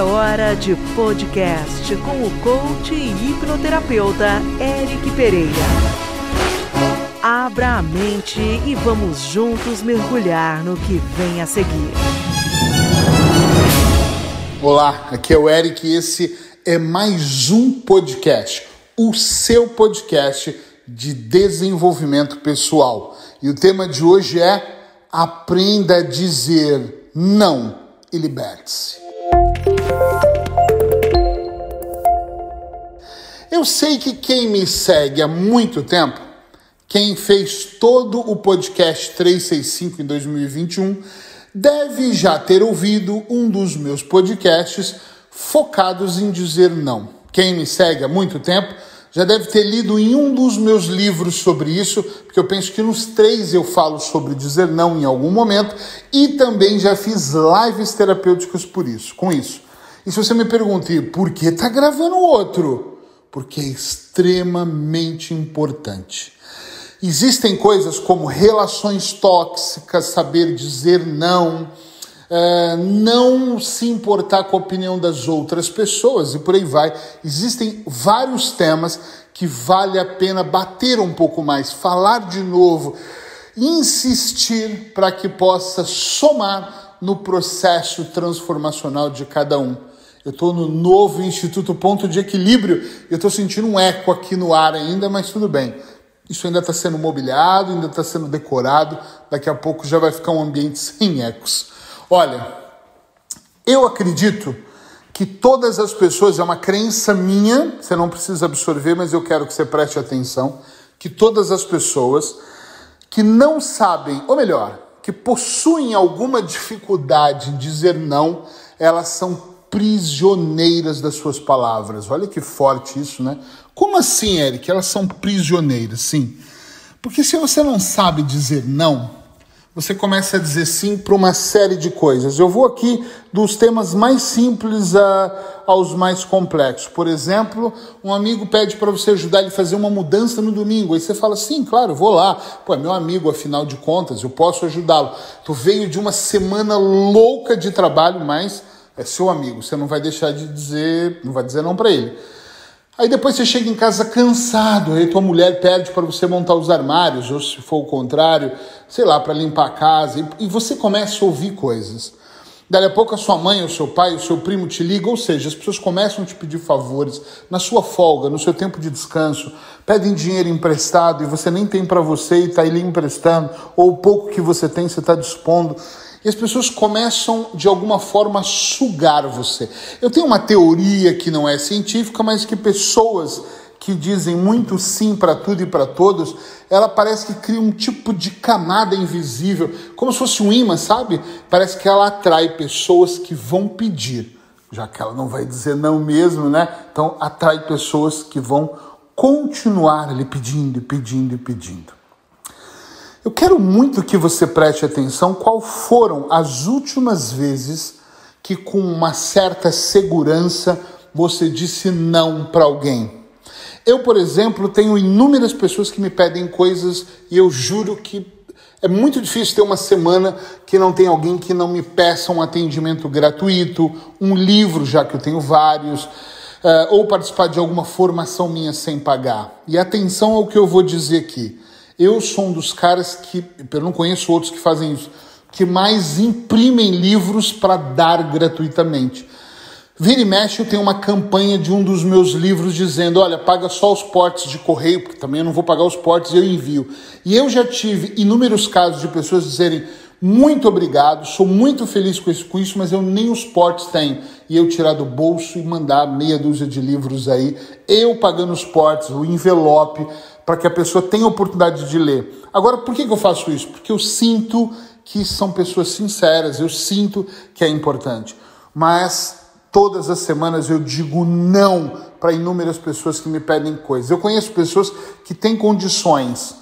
É hora de podcast com o coach e hipnoterapeuta Eric Pereira. Abra a mente e vamos juntos mergulhar no que vem a seguir. Olá, aqui é o Eric e esse é mais um podcast, o seu podcast de desenvolvimento pessoal. E o tema de hoje é Aprenda a dizer não e liberte-se. Eu sei que quem me segue há muito tempo, quem fez todo o podcast 365 em 2021, deve já ter ouvido um dos meus podcasts focados em dizer não. Quem me segue há muito tempo já deve ter lido em um dos meus livros sobre isso, porque eu penso que nos três eu falo sobre dizer não em algum momento, e também já fiz lives terapêuticas por isso, com isso. E se você me pergunta, por que está gravando outro? Porque é extremamente importante. Existem coisas como relações tóxicas, saber dizer não, uh, não se importar com a opinião das outras pessoas e por aí vai. Existem vários temas que vale a pena bater um pouco mais, falar de novo, insistir para que possa somar no processo transformacional de cada um. Eu estou no novo Instituto Ponto de Equilíbrio, eu estou sentindo um eco aqui no ar ainda, mas tudo bem. Isso ainda está sendo mobiliado, ainda está sendo decorado, daqui a pouco já vai ficar um ambiente sem ecos. Olha, eu acredito que todas as pessoas, é uma crença minha, você não precisa absorver, mas eu quero que você preste atenção, que todas as pessoas que não sabem, ou melhor, que possuem alguma dificuldade em dizer não, elas são prisioneiras das suas palavras. Olha que forte isso, né? Como assim, Eric? Elas são prisioneiras, sim. Porque se você não sabe dizer não, você começa a dizer sim para uma série de coisas. Eu vou aqui dos temas mais simples a, aos mais complexos. Por exemplo, um amigo pede para você ajudar ele a fazer uma mudança no domingo. Aí você fala, sim, claro, vou lá. Pô, é meu amigo, afinal de contas, eu posso ajudá-lo. Tu veio de uma semana louca de trabalho, mas é seu amigo. Você não vai deixar de dizer, não vai dizer não para ele. Aí depois você chega em casa cansado, aí tua mulher pede para você montar os armários, ou se for o contrário, sei lá, para limpar a casa, e você começa a ouvir coisas. Daí a pouco a sua mãe, o seu pai, o seu primo te ligam, ou seja, as pessoas começam a te pedir favores na sua folga, no seu tempo de descanso, pedem dinheiro emprestado e você nem tem para você e está lhe emprestando, ou o pouco que você tem você está dispondo. E as pessoas começam, de alguma forma, a sugar você. Eu tenho uma teoria que não é científica, mas que pessoas que dizem muito sim para tudo e para todos, ela parece que cria um tipo de camada invisível, como se fosse um imã, sabe? Parece que ela atrai pessoas que vão pedir, já que ela não vai dizer não mesmo, né? Então atrai pessoas que vão continuar lhe pedindo, pedindo e pedindo. Eu quero muito que você preste atenção qual foram as últimas vezes que com uma certa segurança você disse não para alguém. Eu, por exemplo, tenho inúmeras pessoas que me pedem coisas e eu juro que é muito difícil ter uma semana que não tem alguém que não me peça um atendimento gratuito, um livro, já que eu tenho vários, uh, ou participar de alguma formação minha sem pagar. E atenção ao que eu vou dizer aqui. Eu sou um dos caras que, eu não conheço outros que fazem isso, que mais imprimem livros para dar gratuitamente. Vira e mexe, eu tenho uma campanha de um dos meus livros dizendo: olha, paga só os portes de correio, porque também eu não vou pagar os portes, eu envio. E eu já tive inúmeros casos de pessoas dizerem: muito obrigado, sou muito feliz com isso, com isso, mas eu nem os portes tenho. E eu tirar do bolso e mandar meia dúzia de livros aí, eu pagando os portes, o envelope, para que a pessoa tenha oportunidade de ler. Agora, por que, que eu faço isso? Porque eu sinto que são pessoas sinceras, eu sinto que é importante. Mas todas as semanas eu digo não para inúmeras pessoas que me pedem coisas. Eu conheço pessoas que têm condições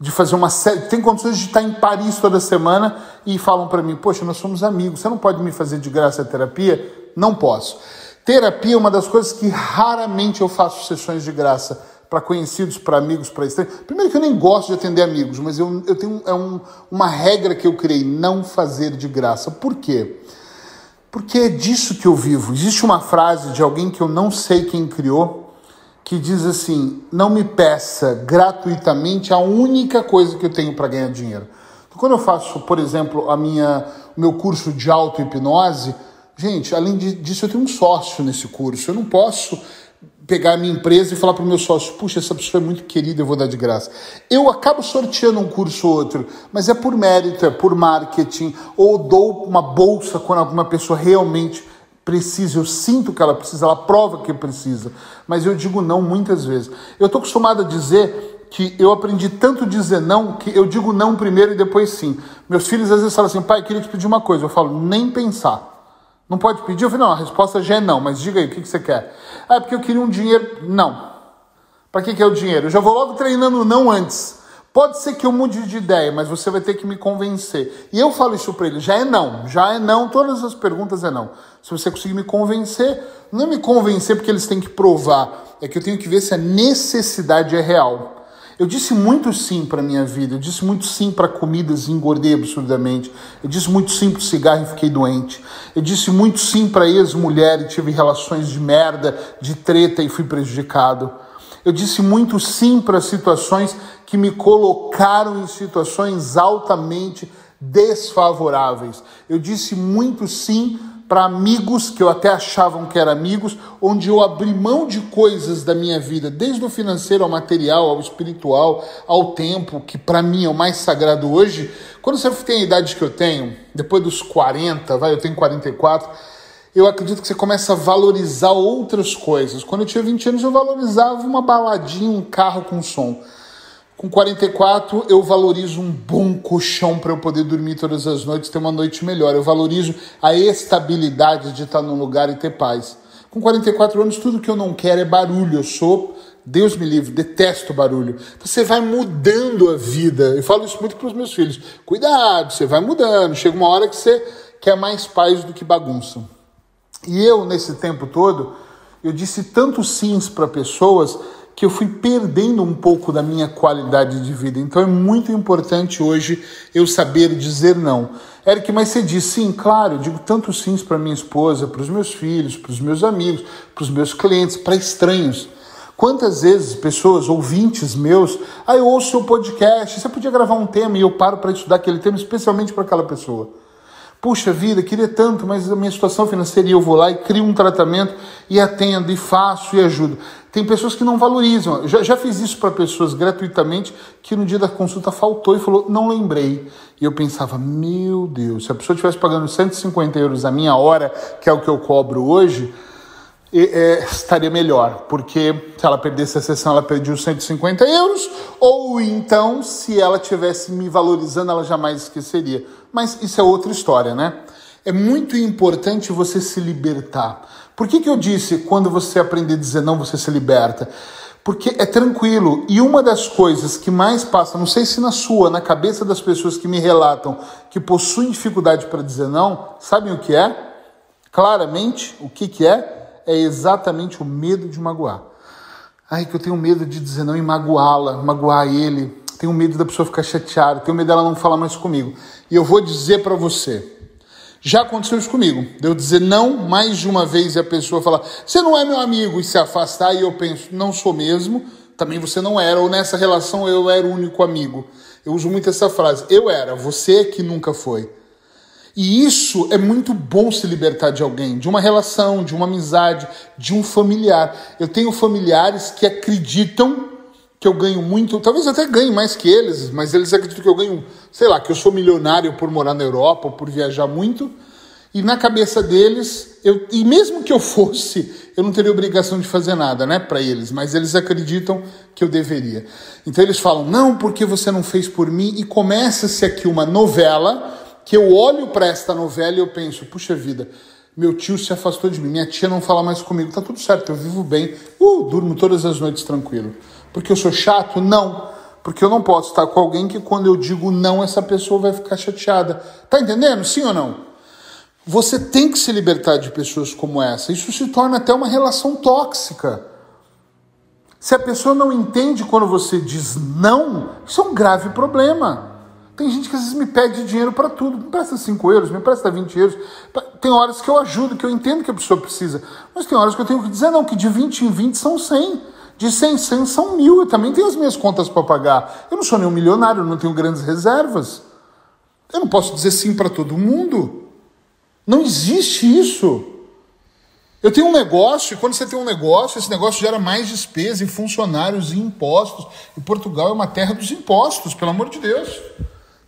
de fazer uma série, tem condições de estar em Paris toda semana e falam para mim: Poxa, nós somos amigos, você não pode me fazer de graça a terapia? Não posso. Terapia é uma das coisas que raramente eu faço sessões de graça para conhecidos, para amigos, para estranhos. Primeiro que eu nem gosto de atender amigos, mas eu, eu tenho é um, uma regra que eu criei, não fazer de graça. Por quê? Porque é disso que eu vivo. Existe uma frase de alguém que eu não sei quem criou, que diz assim: Não me peça gratuitamente a única coisa que eu tenho para ganhar dinheiro. Então, quando eu faço, por exemplo, a minha, o meu curso de auto-hipnose, gente, além disso, eu tenho um sócio nesse curso. Eu não posso pegar a minha empresa e falar para o meu sócio, puxa, essa pessoa é muito querida, eu vou dar de graça. Eu acabo sorteando um curso ou outro, mas é por mérito, é por marketing, ou dou uma bolsa quando alguma pessoa realmente precisa, eu sinto que ela precisa, ela prova que precisa, mas eu digo não muitas vezes. Eu estou acostumado a dizer que eu aprendi tanto dizer não que eu digo não primeiro e depois sim. Meus filhos às vezes falam assim, pai, queria te pedir uma coisa. Eu falo, nem pensar. Não pode pedir? Eu falei, não, a resposta já é não, mas diga aí, o que, que você quer? Ah, é porque eu queria um dinheiro. Não. Para que, que é o dinheiro? Eu já vou logo treinando não antes. Pode ser que eu mude de ideia, mas você vai ter que me convencer. E eu falo isso para ele, já é não, já é não, todas as perguntas é não. Se você conseguir me convencer, não me convencer porque eles têm que provar, é que eu tenho que ver se a necessidade é real. Eu disse muito sim para minha vida, eu disse muito sim para comidas e engordei absurdamente. Eu disse muito sim para cigarro e fiquei doente. Eu disse muito sim para ex-mulher e tive relações de merda, de treta e fui prejudicado. Eu disse muito sim para situações que me colocaram em situações altamente desfavoráveis. Eu disse muito sim para amigos que eu até achavam que eram amigos, onde eu abri mão de coisas da minha vida, desde o financeiro ao material, ao espiritual, ao tempo, que para mim é o mais sagrado hoje. Quando você tem a idade que eu tenho, depois dos 40, vai, eu tenho 44, eu acredito que você começa a valorizar outras coisas. Quando eu tinha 20 anos, eu valorizava uma baladinha, um carro com som. Com 44, eu valorizo um bom colchão para eu poder dormir todas as noites, ter uma noite melhor. Eu valorizo a estabilidade de estar num lugar e ter paz. Com 44 anos, tudo que eu não quero é barulho. Eu sou, Deus me livre, detesto barulho. Você vai mudando a vida. Eu falo isso muito para os meus filhos. Cuidado, você vai mudando. Chega uma hora que você quer mais paz do que bagunça. E eu, nesse tempo todo, eu disse tanto sims para pessoas que eu fui perdendo um pouco da minha qualidade de vida. Então é muito importante hoje eu saber dizer não. Eric, mas você diz sim, claro, eu digo tanto sims para minha esposa, para os meus filhos, para os meus amigos, para os meus clientes, para estranhos. Quantas vezes pessoas, ouvintes meus, ah, eu ouço seu podcast, você podia gravar um tema e eu paro para estudar aquele tema especialmente para aquela pessoa. Puxa vida, queria tanto, mas a minha situação financeira e eu vou lá e crio um tratamento e atendo e faço e ajudo. Tem pessoas que não valorizam. Já, já fiz isso para pessoas gratuitamente que no dia da consulta faltou e falou, não lembrei. E eu pensava, meu Deus, se a pessoa estivesse pagando 150 euros a minha hora, que é o que eu cobro hoje, é, estaria melhor, porque se ela perdesse a sessão, ela perdia os 150 euros, ou então, se ela tivesse me valorizando, ela jamais esqueceria. Mas isso é outra história, né? É muito importante você se libertar. Por que, que eu disse quando você aprender a dizer não, você se liberta? Porque é tranquilo. E uma das coisas que mais passa, não sei se na sua, na cabeça das pessoas que me relatam que possuem dificuldade para dizer não, sabem o que é? Claramente, o que, que é? é exatamente o medo de magoar. Ai, que eu tenho medo de dizer não e magoá-la, magoar ele. Tenho medo da pessoa ficar chateada, tenho medo dela não falar mais comigo. E eu vou dizer para você, já aconteceu isso comigo. De eu dizer não mais de uma vez e a pessoa falar, você não é meu amigo, e se afastar, e eu penso, não sou mesmo, também você não era, ou nessa relação eu era o único amigo. Eu uso muito essa frase, eu era, você que nunca foi. E isso é muito bom se libertar de alguém, de uma relação, de uma amizade, de um familiar. Eu tenho familiares que acreditam que eu ganho muito, talvez até ganhe mais que eles, mas eles acreditam que eu ganho, sei lá, que eu sou milionário por morar na Europa, por viajar muito. E na cabeça deles, eu, e mesmo que eu fosse, eu não teria obrigação de fazer nada, né, para eles, mas eles acreditam que eu deveria. Então eles falam: "Não, porque você não fez por mim" e começa-se aqui uma novela que eu olho para esta novela e eu penso, puxa vida, meu tio se afastou de mim, minha tia não fala mais comigo, tá tudo certo, eu vivo bem, uh, durmo todas as noites tranquilo. Porque eu sou chato? Não. Porque eu não posso estar com alguém que quando eu digo não, essa pessoa vai ficar chateada. Tá entendendo? Sim ou não? Você tem que se libertar de pessoas como essa. Isso se torna até uma relação tóxica. Se a pessoa não entende quando você diz não, isso é um grave problema. Tem gente que às vezes me pede dinheiro para tudo. Me presta 5 euros, me presta 20 euros. Tem horas que eu ajudo, que eu entendo que a pessoa precisa. Mas tem horas que eu tenho que dizer, não, que de 20 em 20 são 100. De 100 em 100 são mil. Eu também tenho as minhas contas para pagar. Eu não sou nenhum milionário, eu não tenho grandes reservas. Eu não posso dizer sim para todo mundo. Não existe isso. Eu tenho um negócio, e quando você tem um negócio, esse negócio gera mais despesa em funcionários e impostos. E Portugal é uma terra dos impostos, pelo amor de Deus.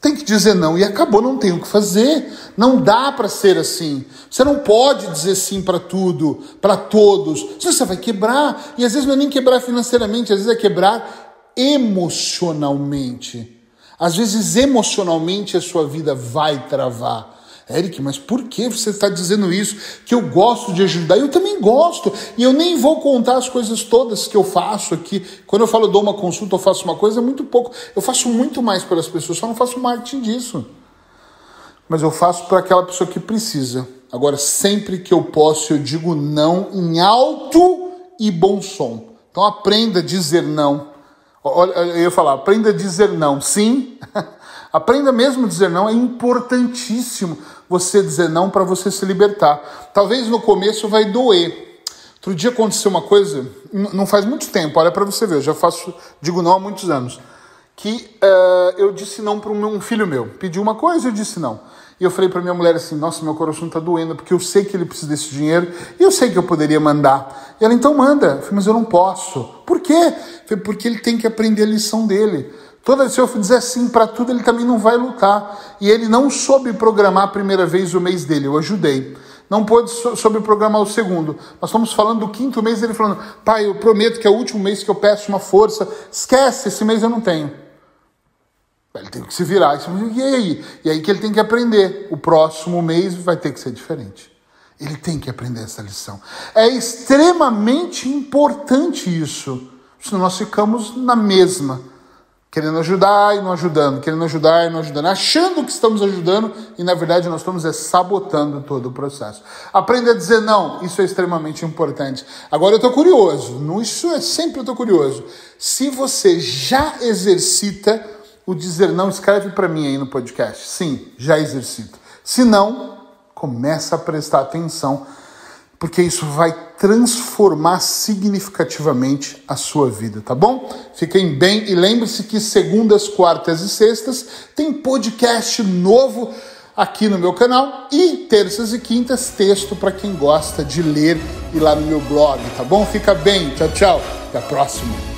Tem que dizer não e acabou, não tem o que fazer. Não dá para ser assim. Você não pode dizer sim para tudo, para todos. Senão você vai quebrar. E às vezes não é nem quebrar financeiramente, às vezes é quebrar emocionalmente. Às vezes emocionalmente a sua vida vai travar. Eric, mas por que você está dizendo isso? Que eu gosto de ajudar? Eu também gosto. E eu nem vou contar as coisas todas que eu faço aqui. Quando eu falo dou uma consulta, eu faço uma coisa, é muito pouco. Eu faço muito mais pelas pessoas, só não faço marketing disso. Mas eu faço para aquela pessoa que precisa. Agora, sempre que eu posso, eu digo não em alto e bom som. Então aprenda a dizer não. Eu ia falar, aprenda a dizer não. Sim. Aprenda mesmo a dizer não, é importantíssimo você dizer não para você se libertar. Talvez no começo vai doer. Outro dia aconteceu uma coisa, não faz muito tempo, olha para você ver, eu já faço, digo não há muitos anos, que uh, eu disse não para um filho meu. Pediu uma coisa e eu disse não. E eu falei para minha mulher assim: Nossa, meu coração está doendo, porque eu sei que ele precisa desse dinheiro e eu sei que eu poderia mandar. E ela então manda. Eu falei, Mas eu não posso. Por quê? Eu falei, Porque ele tem que aprender a lição dele. Toda que eu dizer sim para tudo, ele também não vai lutar. E ele não soube programar a primeira vez o mês dele, eu ajudei. Não pôde soube programar o segundo. Nós estamos falando do quinto mês, ele falando, pai, eu prometo que é o último mês que eu peço uma força. Esquece, esse mês eu não tenho. Ele tem que se virar. E aí? E aí que ele tem que aprender. O próximo mês vai ter que ser diferente. Ele tem que aprender essa lição. É extremamente importante isso. Senão nós ficamos na mesma querendo ajudar e não ajudando, querendo ajudar e não ajudando, achando que estamos ajudando e na verdade nós estamos é, sabotando todo o processo. Aprenda a dizer não, isso é extremamente importante. Agora eu estou curioso, no, isso é sempre eu estou curioso. Se você já exercita o dizer não, escreve para mim aí no podcast. Sim, já exercito. Se não, começa a prestar atenção porque isso vai transformar significativamente a sua vida, tá bom? Fiquem bem e lembre-se que segundas, quartas e sextas tem podcast novo aqui no meu canal e terças e quintas texto para quem gosta de ler e lá no meu blog, tá bom? Fica bem, tchau, tchau, até a próxima.